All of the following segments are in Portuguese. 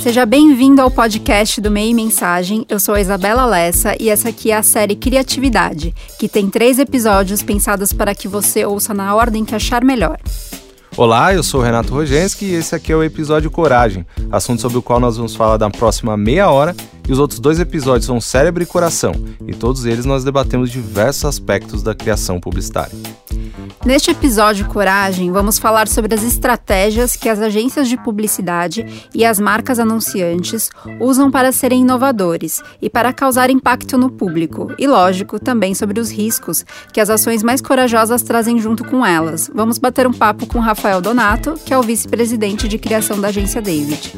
Seja bem-vindo ao podcast do Meio Mensagem. Eu sou a Isabela Lessa e essa aqui é a série Criatividade, que tem três episódios pensados para que você ouça na ordem que achar melhor. Olá, eu sou Renato Rogenski e esse aqui é o episódio Coragem, assunto sobre o qual nós vamos falar na próxima meia hora, e os outros dois episódios são Cérebro e Coração, e todos eles nós debatemos diversos aspectos da criação publicitária. Neste episódio Coragem, vamos falar sobre as estratégias que as agências de publicidade e as marcas anunciantes usam para serem inovadores e para causar impacto no público, e lógico, também sobre os riscos que as ações mais corajosas trazem junto com elas. Vamos bater um papo com Rafael Donato, que é o vice-presidente de criação da agência David.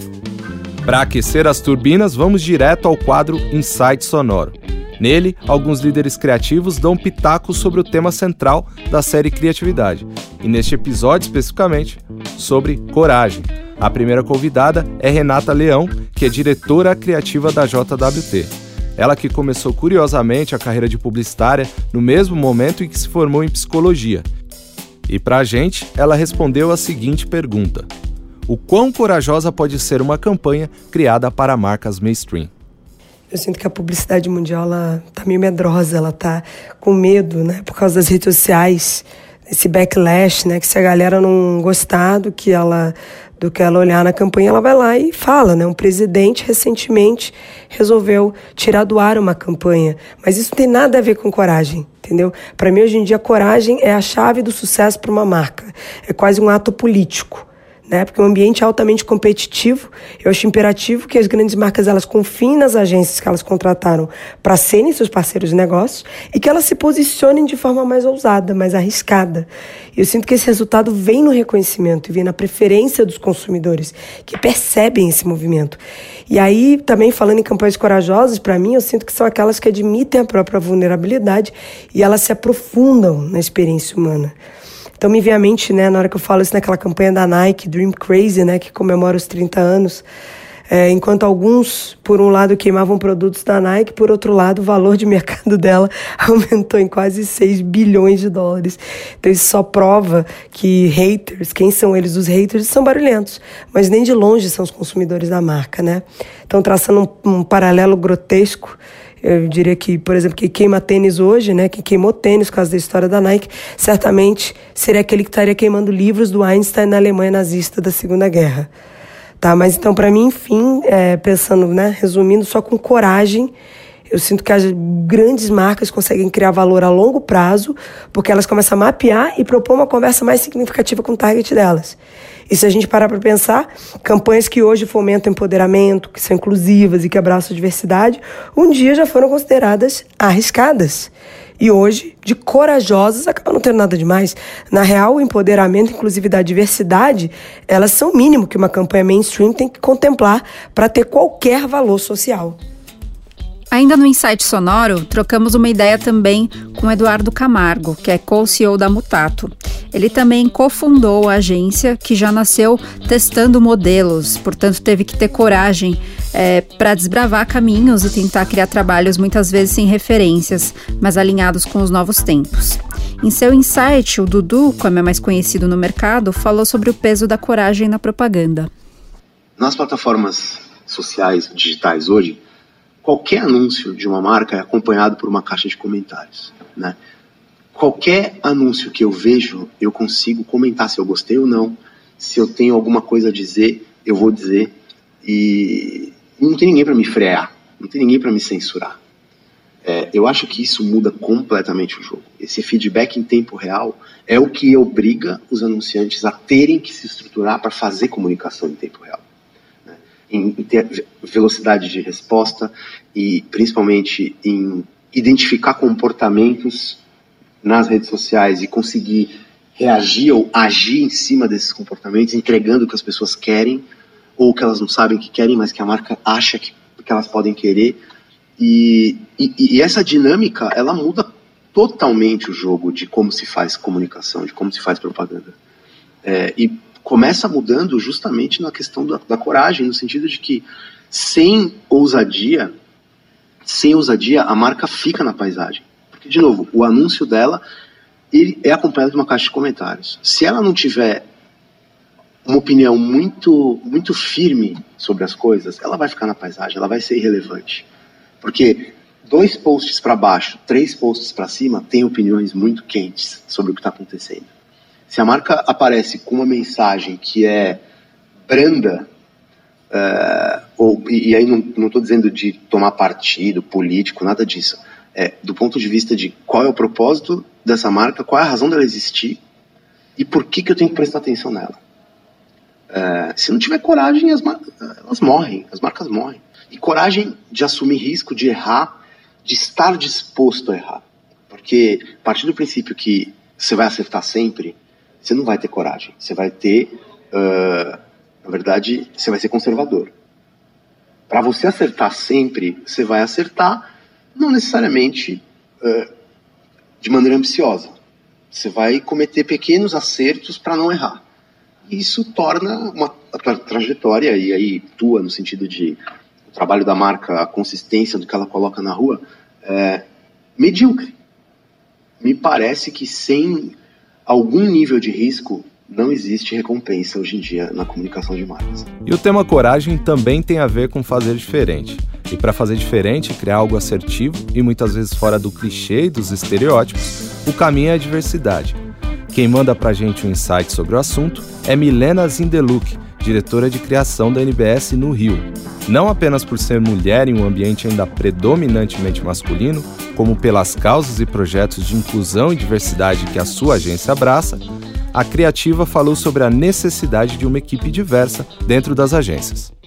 Para aquecer as turbinas, vamos direto ao quadro Insight Sonoro. Nele, alguns líderes criativos dão pitacos sobre o tema central da série Criatividade, e neste episódio especificamente, sobre coragem. A primeira convidada é Renata Leão, que é diretora criativa da JWT. Ela que começou curiosamente a carreira de publicitária no mesmo momento em que se formou em psicologia. E para a gente, ela respondeu a seguinte pergunta: O quão corajosa pode ser uma campanha criada para marcas mainstream? Eu sinto que a publicidade mundial ela tá meio medrosa, ela tá com medo, né, por causa das redes sociais, esse backlash, né, que se a galera não gostar do que ela do que ela olhar na campanha, ela vai lá e fala, né? Um presidente recentemente resolveu tirar do ar uma campanha, mas isso não tem nada a ver com coragem, entendeu? Para mim hoje em dia coragem é a chave do sucesso para uma marca. É quase um ato político né? Porque o ambiente é altamente competitivo. Eu acho imperativo que as grandes marcas elas confiem nas agências que elas contrataram para serem seus parceiros de negócios e que elas se posicionem de forma mais ousada, mais arriscada. Eu sinto que esse resultado vem no reconhecimento e vem na preferência dos consumidores que percebem esse movimento. E aí, também falando em campanhas corajosas, para mim, eu sinto que são aquelas que admitem a própria vulnerabilidade e elas se aprofundam na experiência humana. Então me vem à mente, né, na hora que eu falo isso naquela campanha da Nike, Dream Crazy, né, que comemora os 30 anos, é, enquanto alguns, por um lado, queimavam produtos da Nike, por outro lado, o valor de mercado dela aumentou em quase 6 bilhões de dólares. Então isso só prova que haters, quem são eles? Os haters são barulhentos, mas nem de longe são os consumidores da marca, né? Então, traçando um, um paralelo grotesco, eu diria que, por exemplo, quem queima tênis hoje, né, quem queimou tênis por causa da história da Nike, certamente seria aquele que estaria queimando livros do Einstein na Alemanha nazista da Segunda Guerra. Tá, mas então, para mim, enfim, é, pensando, né, resumindo, só com coragem, eu sinto que as grandes marcas conseguem criar valor a longo prazo, porque elas começam a mapear e propor uma conversa mais significativa com o target delas. E se a gente parar para pensar, campanhas que hoje fomentam empoderamento, que são inclusivas e que abraçam a diversidade, um dia já foram consideradas arriscadas. E hoje, de corajosas, acabam não tendo nada demais. Na real, o empoderamento, inclusividade e diversidade, elas são o mínimo que uma campanha mainstream tem que contemplar para ter qualquer valor social. Ainda no Insight Sonoro, trocamos uma ideia também com Eduardo Camargo, que é co-CEO da Mutato. Ele também cofundou a agência, que já nasceu testando modelos, portanto teve que ter coragem é, para desbravar caminhos e tentar criar trabalhos muitas vezes sem referências, mas alinhados com os novos tempos. Em seu insight, o Dudu, como é mais conhecido no mercado, falou sobre o peso da coragem na propaganda. Nas plataformas sociais digitais hoje, qualquer anúncio de uma marca é acompanhado por uma caixa de comentários, né? Qualquer anúncio que eu vejo, eu consigo comentar se eu gostei ou não, se eu tenho alguma coisa a dizer, eu vou dizer e não tem ninguém para me frear, não tem ninguém para me censurar. É, eu acho que isso muda completamente o jogo. Esse feedback em tempo real é o que obriga os anunciantes a terem que se estruturar para fazer comunicação em tempo real em, ter velocidade de resposta e principalmente em identificar comportamentos nas redes sociais e conseguir reagir ou agir em cima desses comportamentos, entregando o que as pessoas querem ou que elas não sabem que querem, mas que a marca acha que, que elas podem querer. E, e, e essa dinâmica, ela muda totalmente o jogo de como se faz comunicação, de como se faz propaganda. É, e começa mudando justamente na questão da, da coragem, no sentido de que sem ousadia, sem ousadia, a marca fica na paisagem. Porque, de novo, o anúncio dela ele é acompanhado de uma caixa de comentários. Se ela não tiver uma opinião muito, muito firme sobre as coisas, ela vai ficar na paisagem, ela vai ser irrelevante. Porque dois posts para baixo, três posts para cima, tem opiniões muito quentes sobre o que está acontecendo. Se a marca aparece com uma mensagem que é branda, uh, ou, e, aí não estou dizendo de tomar partido político, nada disso. É, do ponto de vista de qual é o propósito dessa marca, qual é a razão dela existir e por que, que eu tenho que prestar atenção nela. É, se não tiver coragem, as elas morrem, as marcas morrem. E coragem de assumir risco, de errar, de estar disposto a errar. Porque a partir do princípio que você vai acertar sempre, você não vai ter coragem. Você vai ter, uh, na verdade, você vai ser conservador. Para você acertar sempre, você vai acertar, não necessariamente uh, de maneira ambiciosa. Você vai cometer pequenos acertos para não errar isso torna uma tra trajetória, e aí tua, no sentido de o trabalho da marca, a consistência do que ela coloca na rua, é, medíocre. Me parece que sem algum nível de risco, não existe recompensa hoje em dia na comunicação de marcas. E o tema coragem também tem a ver com fazer diferente. E para fazer diferente, criar algo assertivo e muitas vezes fora do clichê e dos estereótipos, o caminho é a diversidade quem manda pra gente um insight sobre o assunto é Milena Zindeluk, diretora de criação da NBS no Rio. Não apenas por ser mulher em um ambiente ainda predominantemente masculino, como pelas causas e projetos de inclusão e diversidade que a sua agência abraça, a criativa falou sobre a necessidade de uma equipe diversa dentro das agências.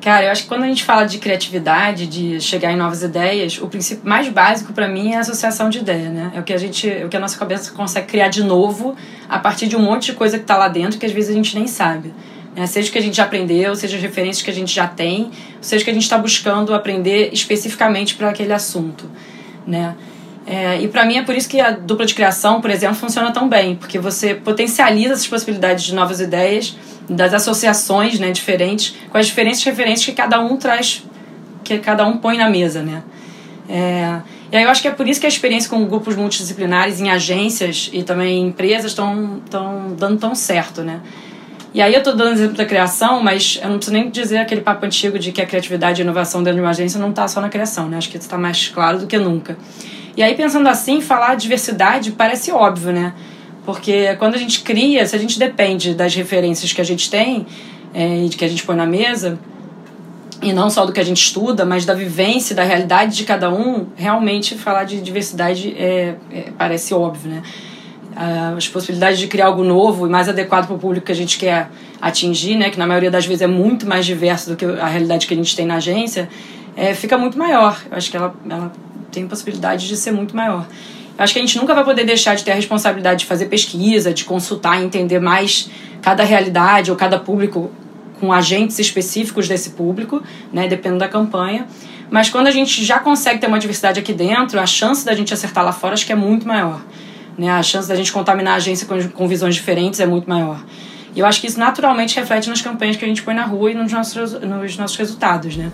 Cara, eu acho que quando a gente fala de criatividade, de chegar em novas ideias, o princípio mais básico para mim é a associação de ideia, né? É o que a gente, é o que a nossa cabeça consegue criar de novo a partir de um monte de coisa que está lá dentro que às vezes a gente nem sabe. Né? Seja o que a gente já aprendeu, seja as referências que a gente já tem, seja o que a gente está buscando aprender especificamente para aquele assunto, né? É, e para mim é por isso que a dupla de criação, por exemplo, funciona tão bem, porque você potencializa essas possibilidades de novas ideias das associações né, diferentes, com as diferentes referências que cada um traz, que cada um põe na mesa, né? É, e aí eu acho que é por isso que a experiência com grupos multidisciplinares em agências e também em empresas estão dando tão certo, né? E aí eu estou dando exemplo da criação, mas eu não preciso nem dizer aquele papo antigo de que a criatividade e a inovação dentro de uma agência não está só na criação, né? Acho que isso está mais claro do que nunca. E aí pensando assim, falar de diversidade parece óbvio, né? Porque quando a gente cria, se a gente depende das referências que a gente tem é, e que a gente põe na mesa, e não só do que a gente estuda, mas da vivência, da realidade de cada um, realmente falar de diversidade é, é parece óbvio, né? As possibilidades de criar algo novo e mais adequado para o público que a gente quer atingir, né? Que na maioria das vezes é muito mais diverso do que a realidade que a gente tem na agência, é, fica muito maior. Eu acho que ela, ela tem possibilidade de ser muito maior. Acho que a gente nunca vai poder deixar de ter a responsabilidade de fazer pesquisa, de consultar entender mais cada realidade ou cada público com agentes específicos desse público, né, dependendo da campanha. Mas quando a gente já consegue ter uma diversidade aqui dentro, a chance da gente acertar lá fora acho que é muito maior. Né? A chance da gente contaminar a agência com, com visões diferentes é muito maior. E eu acho que isso naturalmente reflete nas campanhas que a gente põe na rua e nos nossos, nos nossos resultados, né?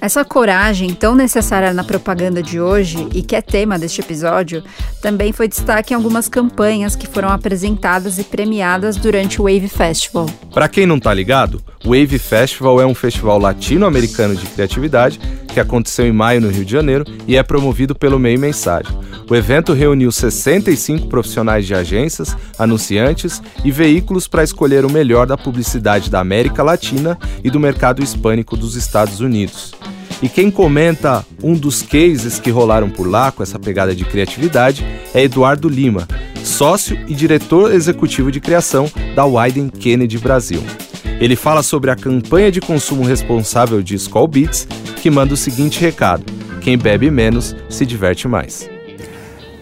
Essa coragem tão necessária na propaganda de hoje e que é tema deste episódio também foi destaque em algumas campanhas que foram apresentadas e premiadas durante o Wave Festival. Para quem não tá ligado, o Wave Festival é um festival latino-americano de criatividade que aconteceu em maio no Rio de Janeiro e é promovido pelo Meio Mensagem. O evento reuniu 65 profissionais de agências, anunciantes e veículos para escolher o melhor da publicidade da América Latina e do mercado hispânico dos Estados Unidos. E quem comenta um dos cases que rolaram por lá com essa pegada de criatividade é Eduardo Lima, sócio e diretor executivo de criação da Wyden Kennedy Brasil. Ele fala sobre a campanha de consumo responsável de Skull Beats, que manda o seguinte recado: quem bebe menos se diverte mais.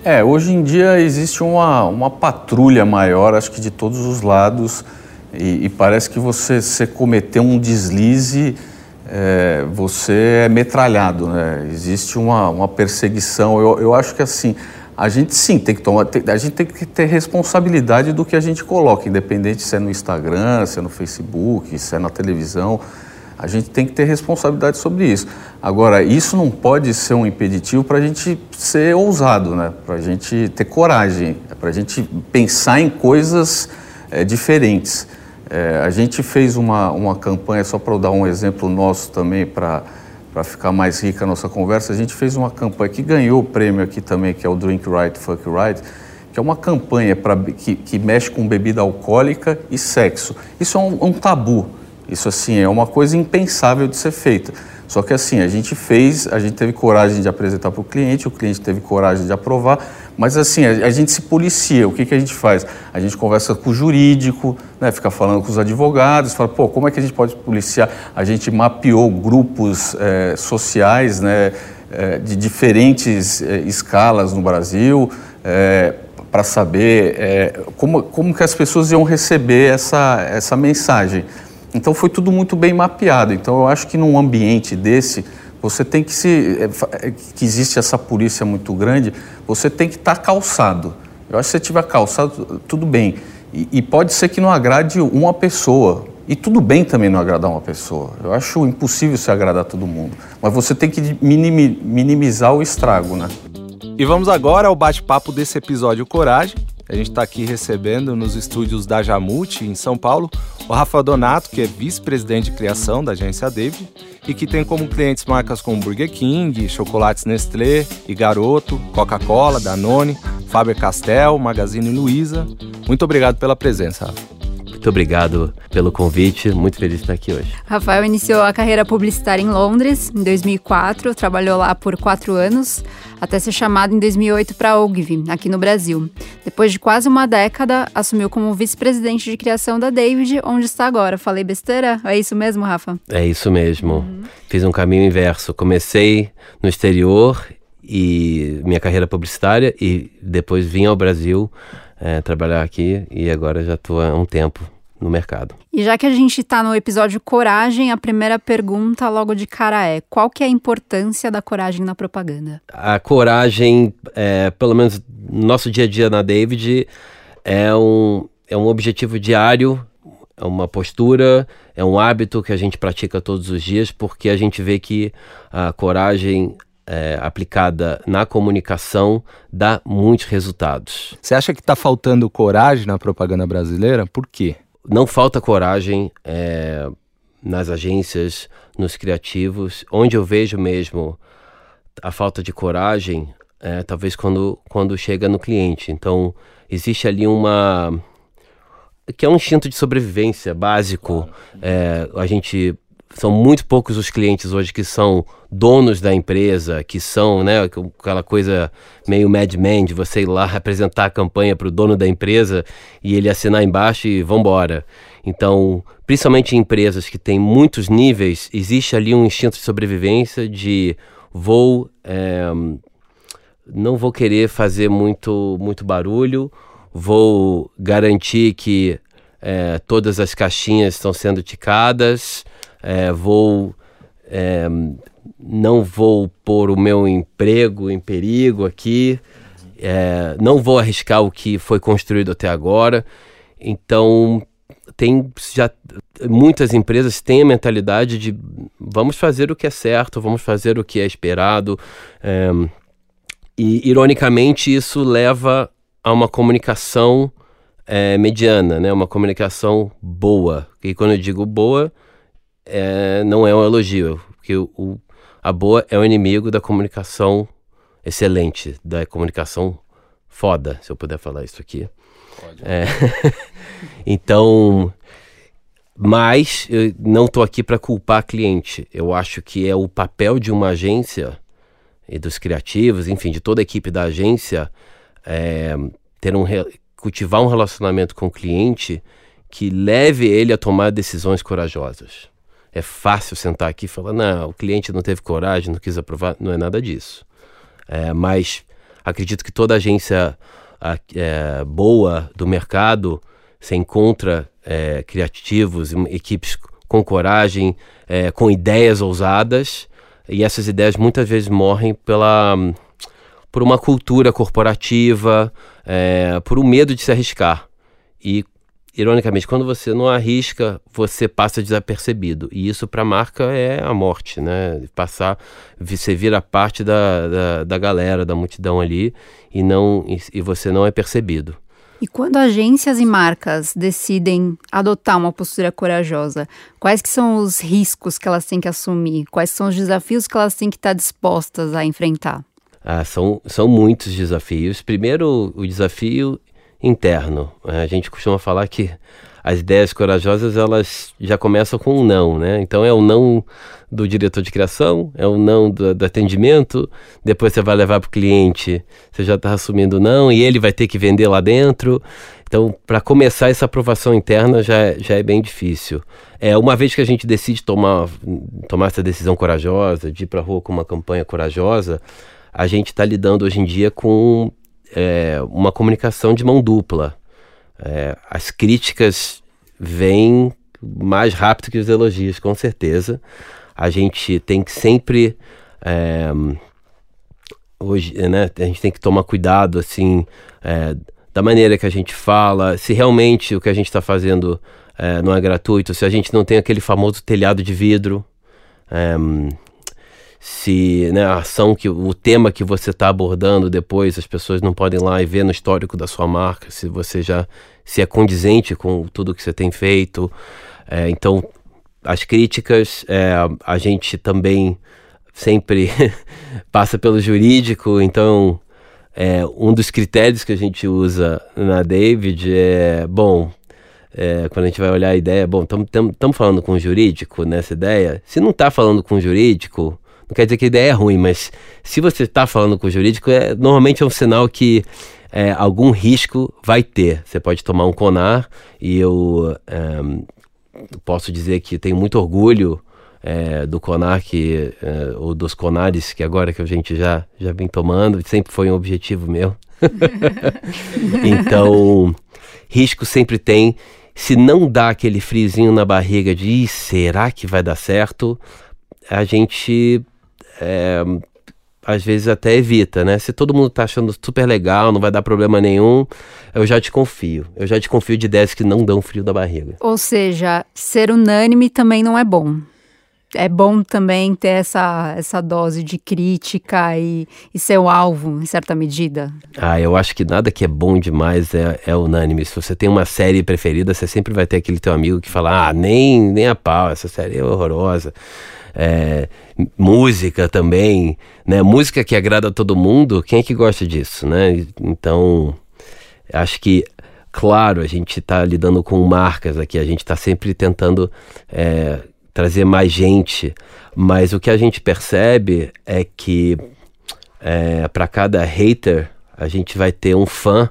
É, hoje em dia existe uma, uma patrulha maior, acho que de todos os lados, e, e parece que você, você cometeu um deslize é, você é metralhado, né? existe uma, uma perseguição. Eu, eu acho que assim, a gente sim tem que tomar, a gente tem que ter responsabilidade do que a gente coloca, independente se é no Instagram, se é no Facebook, se é na televisão. A gente tem que ter responsabilidade sobre isso. Agora, isso não pode ser um impeditivo para a gente ser ousado, né? para a gente ter coragem, para a gente pensar em coisas é, diferentes. É, a gente fez uma, uma campanha, só para dar um exemplo nosso também, para ficar mais rica a nossa conversa, a gente fez uma campanha que ganhou o prêmio aqui também, que é o Drink Right, Fuck Right, que é uma campanha pra, que, que mexe com bebida alcoólica e sexo. Isso é um, um tabu, isso assim é uma coisa impensável de ser feita. Só que assim, a gente fez, a gente teve coragem de apresentar para o cliente, o cliente teve coragem de aprovar, mas assim, a, a, gente se policia. O que, que a gente faz? A gente conversa com o jurídico, né, fica falando com os advogados, fala, pô, como é que a gente pode policiar? A gente mapeou grupos é, sociais né, é, de diferentes é, escalas no Brasil, para saber como, como que as pessoas iam receber essa, essa mensagem. Então foi tudo muito bem mapeado. Então eu acho que num ambiente desse, você tem que se. É, é, que existe essa polícia muito grande, você tem que estar tá calçado. Eu acho que se você tiver calçado, tudo bem. E, e, pode ser que não agrade uma pessoa. E tudo bem também não agradar uma pessoa. Eu acho impossível se agradar todo mundo. Mas você tem que minimizar o estrago, né? E vamos agora ao bate-papo desse episódio Coragem. A gente está aqui recebendo nos estúdios da Jamute, em São Paulo, o Rafael Donato, que é vice-presidente de criação da agência David e que tem como clientes marcas como Burger King, Chocolates Nestlé e Garoto, Coca-Cola, Danone, Faber-Castell, Magazine Luiza. Muito obrigado pela presença, Rafa. Muito obrigado pelo convite, muito feliz de estar aqui hoje. Rafael iniciou a carreira publicitária em Londres em 2004, trabalhou lá por quatro anos, até ser chamado em 2008 para a Ogilvy, aqui no Brasil. Depois de quase uma década, assumiu como vice-presidente de criação da David, onde está agora. Falei besteira? É isso mesmo, Rafa? É isso mesmo. Uhum. Fiz um caminho inverso. Comecei no exterior e minha carreira publicitária e depois vim ao Brasil é, trabalhar aqui e agora já estou há um tempo no mercado. E já que a gente está no episódio coragem, a primeira pergunta logo de cara é: qual que é a importância da coragem na propaganda? A coragem, é, pelo menos no nosso dia a dia na David, é um, é um objetivo diário, é uma postura, é um hábito que a gente pratica todos os dias, porque a gente vê que a coragem é, aplicada na comunicação dá muitos resultados. Você acha que está faltando coragem na propaganda brasileira? Por quê? Não falta coragem é, nas agências, nos criativos. Onde eu vejo mesmo a falta de coragem, é, talvez quando, quando chega no cliente. Então, existe ali uma. que é um instinto de sobrevivência básico. É, a gente são muito poucos os clientes hoje que são donos da empresa, que são, né, aquela coisa meio Mad Men de você ir lá apresentar a campanha para o dono da empresa e ele assinar embaixo e vambora. Então, principalmente em empresas que têm muitos níveis, existe ali um instinto de sobrevivência de vou é, não vou querer fazer muito muito barulho, vou garantir que é, todas as caixinhas estão sendo ticadas, é, vou é, não vou pôr o meu emprego em perigo aqui, é, não vou arriscar o que foi construído até agora. Então tem já muitas empresas têm a mentalidade de vamos fazer o que é certo, vamos fazer o que é esperado. É, e ironicamente isso leva a uma comunicação é, mediana, né? Uma comunicação boa. E quando eu digo boa, é, não é um elogio, porque o, o, a boa é o inimigo da comunicação excelente, da comunicação foda, se eu puder falar isso aqui. Pode. É, então, mas eu não estou aqui para culpar cliente. Eu acho que é o papel de uma agência e dos criativos, enfim, de toda a equipe da agência, é, ter um cultivar um relacionamento com o cliente que leve ele a tomar decisões corajosas é fácil sentar aqui e falar, não, o cliente não teve coragem, não quis aprovar. Não é nada disso. É, mas acredito que toda agência é, boa do mercado se encontra é, criativos, equipes com coragem, é, com ideias ousadas, e essas ideias muitas vezes morrem pela, por uma cultura corporativa, é, por um medo de se arriscar. E ironicamente, quando você não arrisca, você passa desapercebido. E isso para a marca é a morte, né? Passar, você vira parte da, da, da galera, da multidão ali, e, não, e, e você não é percebido. E quando agências e marcas decidem adotar uma postura corajosa, quais que são os riscos que elas têm que assumir? Quais são os desafios que elas têm que estar dispostas a enfrentar? Ah, são, são muitos desafios. Primeiro, o desafio interno. A gente costuma falar que as ideias corajosas elas já começam com um não, né? Então é o não do diretor de criação, é o não do, do atendimento, depois você vai levar para o cliente, você já está assumindo não e ele vai ter que vender lá dentro. Então, para começar essa aprovação interna já, já é bem difícil. É uma vez que a gente decide tomar, tomar essa decisão corajosa, de ir para a rua com uma campanha corajosa, a gente está lidando hoje em dia com é, uma comunicação de mão dupla. É, as críticas vêm mais rápido que os elogios, com certeza. A gente tem que sempre. É, hoje, né, a gente tem que tomar cuidado, assim, é, da maneira que a gente fala, se realmente o que a gente está fazendo é, não é gratuito, se a gente não tem aquele famoso telhado de vidro. Se né, a ação que o tema que você está abordando depois as pessoas não podem ir lá e ver no histórico da sua marca se você já se é condizente com tudo que você tem feito é, então as críticas é, a gente também sempre passa pelo jurídico então é, um dos critérios que a gente usa na David é bom é, quando a gente vai olhar a ideia, bom, estamos falando com o jurídico nessa ideia. Se não está falando com o jurídico, não quer dizer que a ideia é ruim, mas se você está falando com o jurídico, é, normalmente é um sinal que é, algum risco vai ter. Você pode tomar um CONAR e eu é, posso dizer que tenho muito orgulho é, do CONAR, que, é, ou dos CONARes, que agora que a gente já, já vem tomando, sempre foi um objetivo meu. então, risco sempre tem. Se não dá aquele frizinho na barriga de será que vai dar certo, a gente é, às vezes até evita, né? Se todo mundo tá achando super legal, não vai dar problema nenhum, eu já te confio. Eu já te confio de ideias que não dão frio da barriga. Ou seja, ser unânime também não é bom. É bom também ter essa, essa dose de crítica e, e ser o alvo, em certa medida. Ah, eu acho que nada que é bom demais é, é unânime. Se você tem uma série preferida, você sempre vai ter aquele teu amigo que fala: ah, nem, nem a pau, essa série é horrorosa é, música também, né? Música que agrada a todo mundo, quem é que gosta disso, né? Então, acho que, claro, a gente está lidando com marcas aqui, a gente está sempre tentando é, trazer mais gente, mas o que a gente percebe é que é, para cada hater a gente vai ter um fã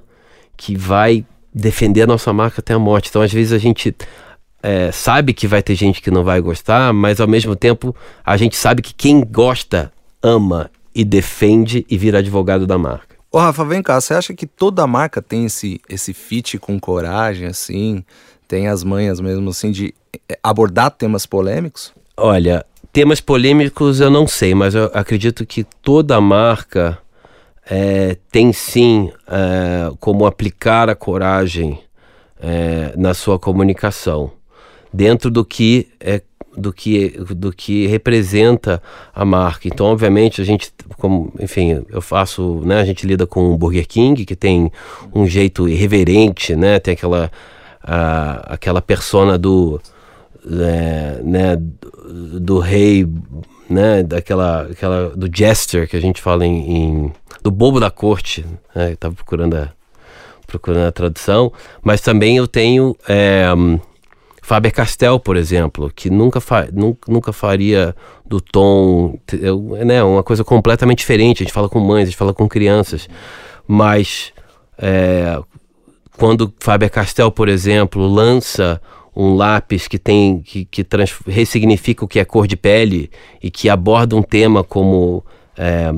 que vai defender a nossa marca até a morte. Então, às vezes a gente é, sabe que vai ter gente que não vai gostar, mas ao mesmo tempo a gente sabe que quem gosta ama e defende e vira advogado da marca. Ô Rafa, vem cá, você acha que toda marca tem esse, esse fit com coragem, assim? Tem as manhas mesmo, assim, de é, abordar temas polêmicos? Olha, temas polêmicos eu não sei, mas eu acredito que toda marca é, tem sim é, como aplicar a coragem é, na sua comunicação dentro do que é do que do que representa a marca. Então, obviamente, a gente, como, enfim, eu faço, né, a gente lida com o Burger King, que tem um jeito irreverente, né, tem aquela a, aquela persona do é, né, do, do, rei, né, daquela aquela do jester que a gente fala em, em do bobo da corte, né, eu tava procurando a procurando a tradução, mas também eu tenho é, Faber-Castell, por exemplo, que nunca, fa nunca, nunca faria do tom, né, uma coisa completamente diferente. A gente fala com mães, a gente fala com crianças, mas é, quando Faber-Castell, por exemplo, lança um lápis que tem que, que ressignifica o que é cor de pele e que aborda um tema como é,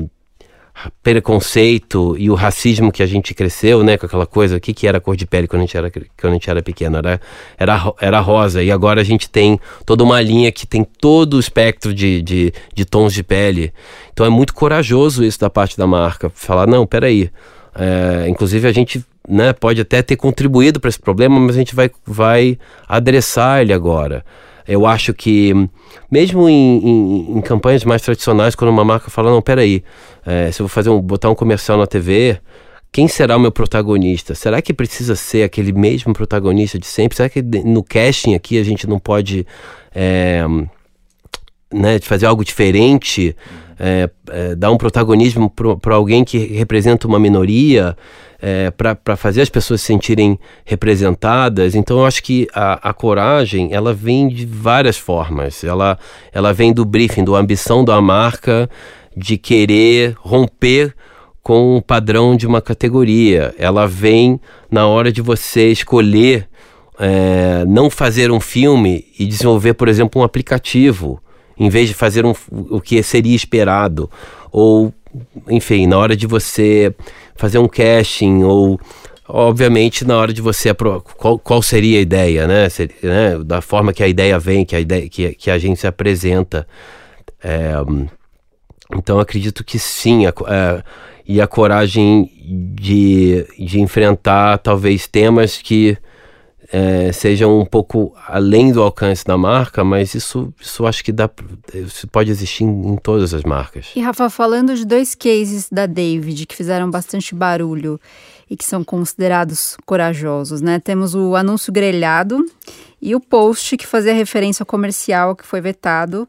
preconceito e o racismo que a gente cresceu, né, com aquela coisa, o que, que era cor de pele quando a gente era, quando a gente era pequeno, era, era, era rosa, e agora a gente tem toda uma linha que tem todo o espectro de, de, de tons de pele, então é muito corajoso isso da parte da marca, falar, não, peraí, é, inclusive a gente né, pode até ter contribuído para esse problema, mas a gente vai, vai adressar ele agora, eu acho que, mesmo em, em, em, campanhas mais tradicionais, quando uma marca fala, não, peraí, é, se eu vou fazer um, botar um comercial na TV, quem será o meu protagonista? Será que precisa ser aquele mesmo protagonista de sempre? Será que no casting aqui a gente não pode é, né, fazer algo diferente? É, é, dar um protagonismo para alguém que representa uma minoria? É, para fazer as pessoas se sentirem representadas. Então eu acho que a, a, coragem ela vem de várias formas. Ela, ela vem do briefing, da ambição da marca de querer romper com o padrão de uma categoria. Ela vem na hora de você escolher é, não fazer um filme e desenvolver, por exemplo, um aplicativo, em vez de fazer um, o que seria esperado. Ou, enfim, na hora de você fazer um casting, ou obviamente na hora de você qual, qual seria a ideia, né? Seria, né? Da forma que a ideia vem, que a ideia que, que a gente se apresenta. É, então acredito que sim, a, a, e a coragem de, de enfrentar talvez temas que é, sejam um pouco além do alcance da marca, mas isso, isso acho que dá, isso pode existir em, em, todas as marcas. E Rafa, falando de dois cases da David que fizeram bastante barulho e que são considerados corajosos, né? Temos o anúncio grelhado e o post que fazia referência ao comercial que foi vetado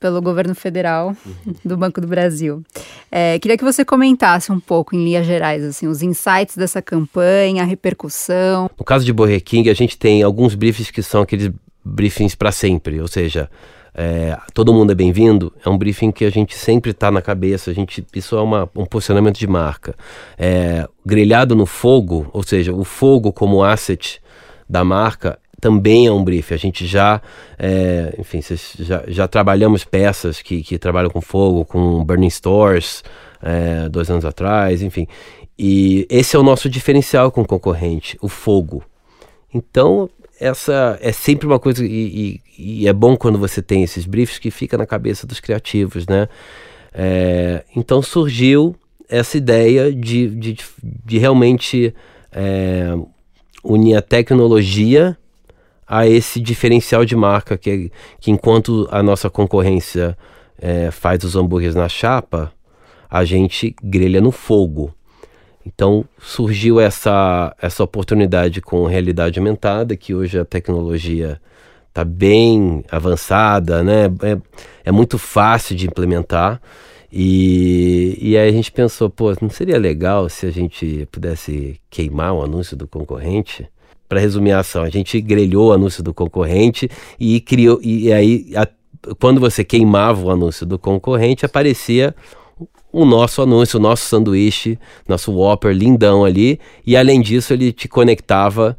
pelo governo federal uhum. do Banco do Brasil. É, queria que você comentasse um pouco, em linhas gerais, assim, os insights dessa campanha, a repercussão. No caso de Burger King, a gente tem alguns briefings que são aqueles briefings para sempre, ou seja, é, todo mundo é bem-vindo, é um briefing que a gente sempre está na cabeça, a gente, isso é uma, um posicionamento de marca. É, grelhado no fogo, ou seja, o fogo como asset da marca também é um brief. A gente já, é, enfim, já, já, trabalhamos peças que, que trabalham com fogo, com Burning Stores, é, dois anos atrás, enfim. E esse é o nosso diferencial com o concorrente, o fogo. Então, essa é sempre uma coisa, e, e, e, é bom quando você tem esses briefs que fica na cabeça dos criativos, né? É, então surgiu essa ideia de, de, de realmente é, unir a tecnologia a esse diferencial de marca que, que enquanto a nossa concorrência é, faz os hambúrgueres na chapa, a gente grelha no fogo. Então surgiu essa, essa oportunidade com realidade aumentada, que hoje a tecnologia está bem avançada, né? É, é muito fácil de implementar. E, e aí a gente pensou, pô, não seria legal se a gente pudesse queimar o anúncio do concorrente? Para resumir a ação, a gente grelhou o anúncio do concorrente e criou e aí a, quando você queimava o anúncio do concorrente aparecia o nosso anúncio, o nosso sanduíche, nosso Whopper lindão ali e além disso ele te conectava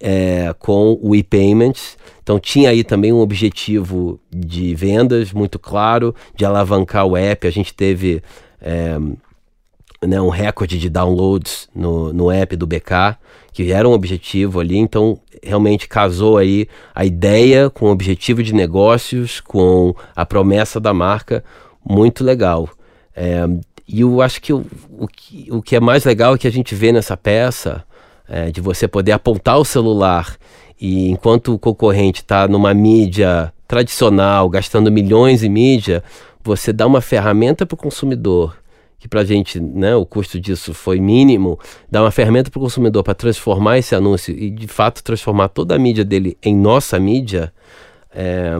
é, com o e-payments. Então tinha aí também um objetivo de vendas muito claro, de alavancar o app. A gente teve é, né, um recorde de downloads no, no app do BK, que era um objetivo ali, então realmente casou aí a ideia com o objetivo de negócios, com a promessa da marca, muito legal. É, e eu acho que o, o que o que é mais legal é que a gente vê nessa peça, é, de você poder apontar o celular e enquanto o concorrente está numa mídia tradicional, gastando milhões em mídia, você dá uma ferramenta para o consumidor que para a gente né, o custo disso foi mínimo, dá uma ferramenta para o consumidor para transformar esse anúncio e de fato transformar toda a mídia dele em nossa mídia, é,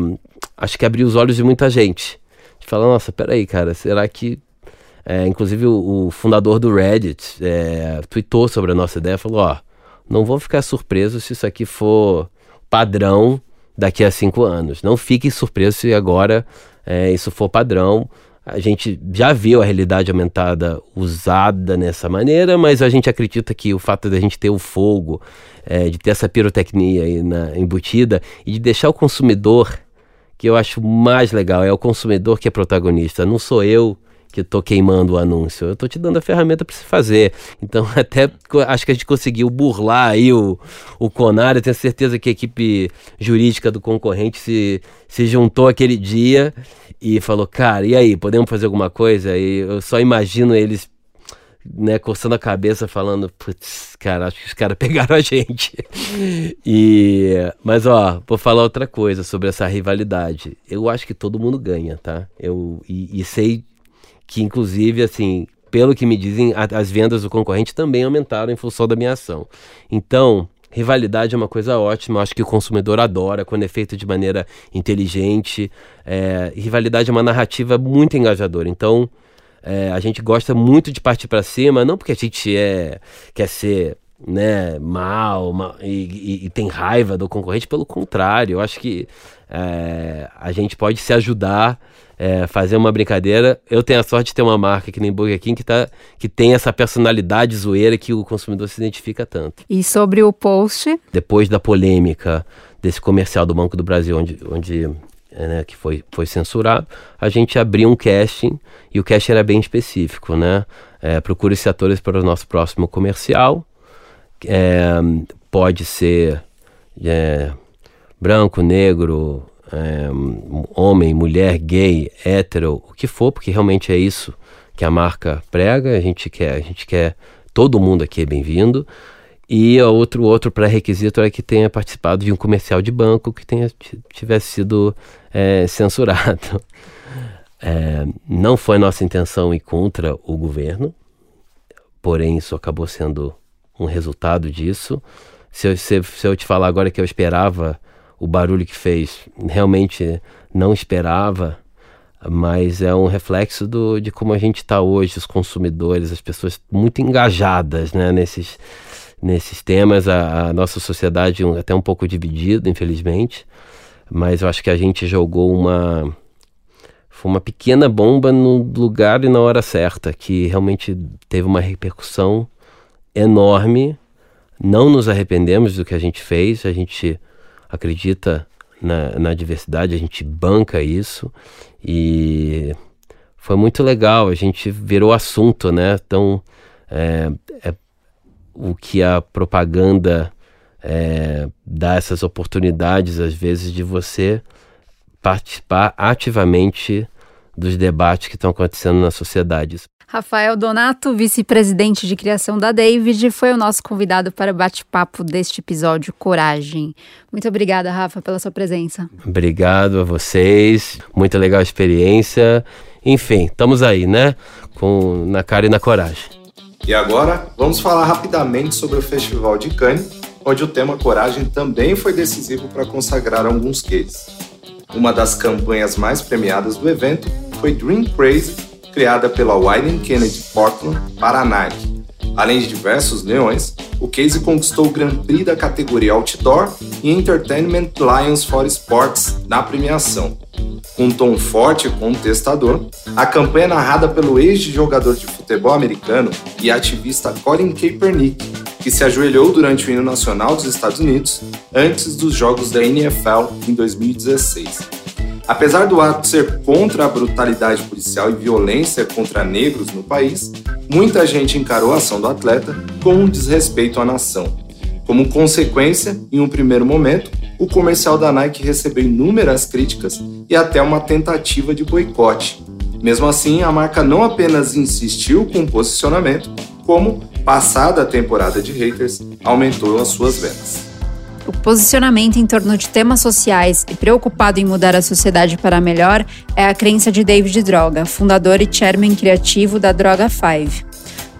acho que abriu os olhos de muita gente. De falar, nossa, peraí, cara, será que. É, inclusive o, o, fundador do Reddit é, tweetou sobre a nossa ideia falou: ó, não vou ficar surpreso se isso aqui for padrão daqui a cinco anos. Não fique surpreso se agora é, isso for padrão a gente já viu a realidade aumentada usada nessa maneira, mas a gente acredita que o fato de a gente ter o fogo, é, de ter essa pirotecnia aí na, embutida e de deixar o consumidor, que eu acho mais legal, é o consumidor que é protagonista, não sou eu que estou queimando o anúncio. Eu estou te dando a ferramenta para você fazer. Então, até acho que a gente conseguiu burlar aí o, o Conar. Eu tenho certeza que a equipe jurídica do concorrente se, se juntou aquele dia e falou: Cara, e aí, podemos fazer alguma coisa? E eu só imagino eles né, coçando a cabeça, falando, putz, cara, acho que os caras pegaram a gente. e, mas, ó, vou falar outra coisa sobre essa rivalidade. Eu acho que todo mundo ganha, tá? Eu, e, e sei que inclusive, assim, pelo que me dizem, a, as vendas do concorrente também aumentaram em função da minha ação. Então, rivalidade é uma coisa ótima, eu acho que o consumidor adora quando é feito de maneira inteligente. É, rivalidade é uma narrativa muito engajadora. Então, é, a gente gosta muito de partir para cima, não porque a gente é, quer ser né, mal, mal e, e, e, tem raiva do concorrente, pelo contrário, eu acho que é, a gente pode se ajudar, é, fazer uma brincadeira. Eu tenho a sorte de ter uma marca que nem Burger King que, tá, que tem essa personalidade zoeira que o consumidor se identifica tanto. E sobre o post? Depois da polêmica desse comercial do Banco do Brasil, onde, onde é, né, que foi, foi censurado, a gente abriu um casting e o casting era bem específico, né? É, procure esses atores para o nosso próximo comercial. É, pode ser é, branco, negro, é, homem, mulher, gay, hétero, o que for, porque realmente é isso que a marca prega. A gente quer, a gente quer todo mundo aqui é bem-vindo. E outro outro pré-requisito é que tenha participado de um comercial de banco que tenha tivesse sido é, censurado. É, não foi nossa intenção ir contra o governo, porém isso acabou sendo um resultado disso. Se eu, se, se eu te falar agora que eu esperava o barulho que fez. Realmente não esperava, mas é um reflexo do, de como a gente está hoje, os consumidores, as pessoas muito engajadas né, nesses, nesses temas. A, a nossa sociedade um, até um pouco dividida, infelizmente, mas eu acho que a gente jogou uma. Foi uma pequena bomba no lugar e na hora certa, que realmente teve uma repercussão enorme. Não nos arrependemos do que a gente fez, a gente acredita na, na diversidade, a gente banca isso e foi muito legal. A gente virou assunto, né? Então, é, é o que a propaganda é, dá essas oportunidades, às vezes, de você participar ativamente dos debates que estão acontecendo na sociedade. Rafael Donato, vice-presidente de criação da David, foi o nosso convidado para o bate-papo deste episódio Coragem. Muito obrigada, Rafa, pela sua presença. Obrigado a vocês, muito legal a experiência. Enfim, estamos aí, né? Com na cara e na coragem. E agora, vamos falar rapidamente sobre o Festival de Cannes, onde o tema coragem também foi decisivo para consagrar alguns cases. Uma das campanhas mais premiadas do evento foi Dream Crazy, criada pela Wyden Kennedy Portland para a Nike. Além de diversos leões, o case conquistou o Grand Prix da categoria Outdoor e Entertainment Lions for Sports na premiação. Com um tom forte e contestador, a campanha é narrada pelo ex-jogador de futebol americano e ativista Colin Kaepernick, que se ajoelhou durante o hino nacional dos Estados Unidos antes dos jogos da NFL em 2016. Apesar do ato ser contra a brutalidade policial e violência contra negros no país, muita gente encarou a ação do atleta como um desrespeito à nação. Como consequência, em um primeiro momento, o comercial da Nike recebeu inúmeras críticas e até uma tentativa de boicote. Mesmo assim, a marca não apenas insistiu com o posicionamento, como, passada a temporada de haters, aumentou as suas vendas. O posicionamento em torno de temas sociais e preocupado em mudar a sociedade para melhor é a crença de David Droga, fundador e chairman criativo da Droga 5.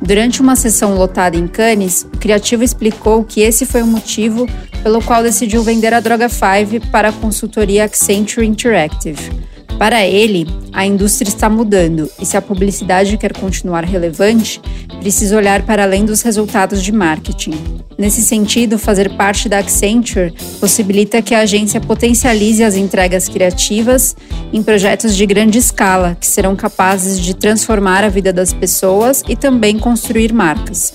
Durante uma sessão lotada em Cannes, o criativo explicou que esse foi o motivo pelo qual decidiu vender a Droga 5 para a consultoria Accenture Interactive. Para ele, a indústria está mudando e se a publicidade quer continuar relevante, precisa olhar para além dos resultados de marketing. Nesse sentido, fazer parte da Accenture possibilita que a agência potencialize as entregas criativas em projetos de grande escala, que serão capazes de transformar a vida das pessoas e também construir marcas.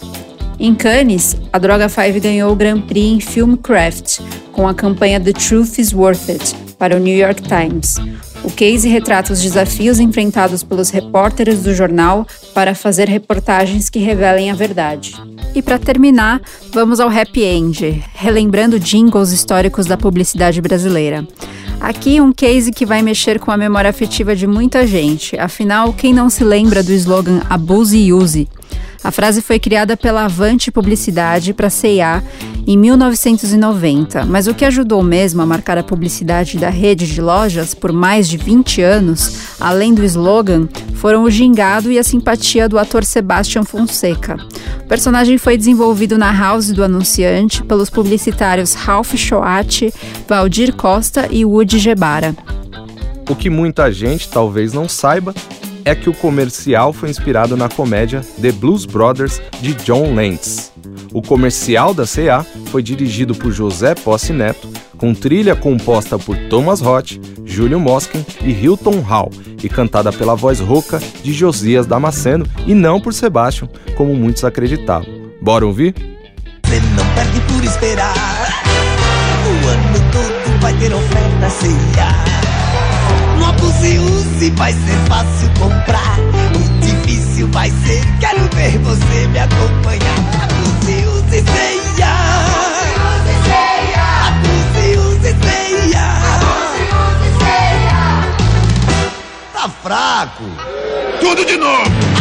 Em Cannes, a Droga 5 ganhou o Grand Prix em Filmcraft, com a campanha The Truth is Worth It, para o New York Times. O case retrata os desafios enfrentados pelos repórteres do jornal para fazer reportagens que revelem a verdade. E para terminar, vamos ao happy end, relembrando jingles históricos da publicidade brasileira. Aqui um case que vai mexer com a memória afetiva de muita gente. Afinal, quem não se lembra do slogan Abuse e Use? A frase foi criada pela Avante Publicidade para C&A em 1990, mas o que ajudou mesmo a marcar a publicidade da rede de lojas por mais de 20 anos, além do slogan, foram o gingado e a simpatia do ator Sebastian Fonseca. O personagem foi desenvolvido na house do anunciante pelos publicitários Ralph Shoat, Valdir Costa e Woody Gebara. O que muita gente talvez não saiba é que o comercial foi inspirado na comédia The Blues Brothers de John Lentz. O comercial da CA foi dirigido por José Posse Neto, com trilha composta por Thomas Roth, Júlio Mosken e Hilton Hall, e cantada pela voz rouca de Josias Damasceno e não por Sebastian, como muitos acreditavam. Bora ouvir? Você não perde por esperar. O ano todo vai ter oferta CA. No Abuse Use vai ser fácil comprar. O difícil vai ser, quero ver você me acompanhar. Tudo de novo.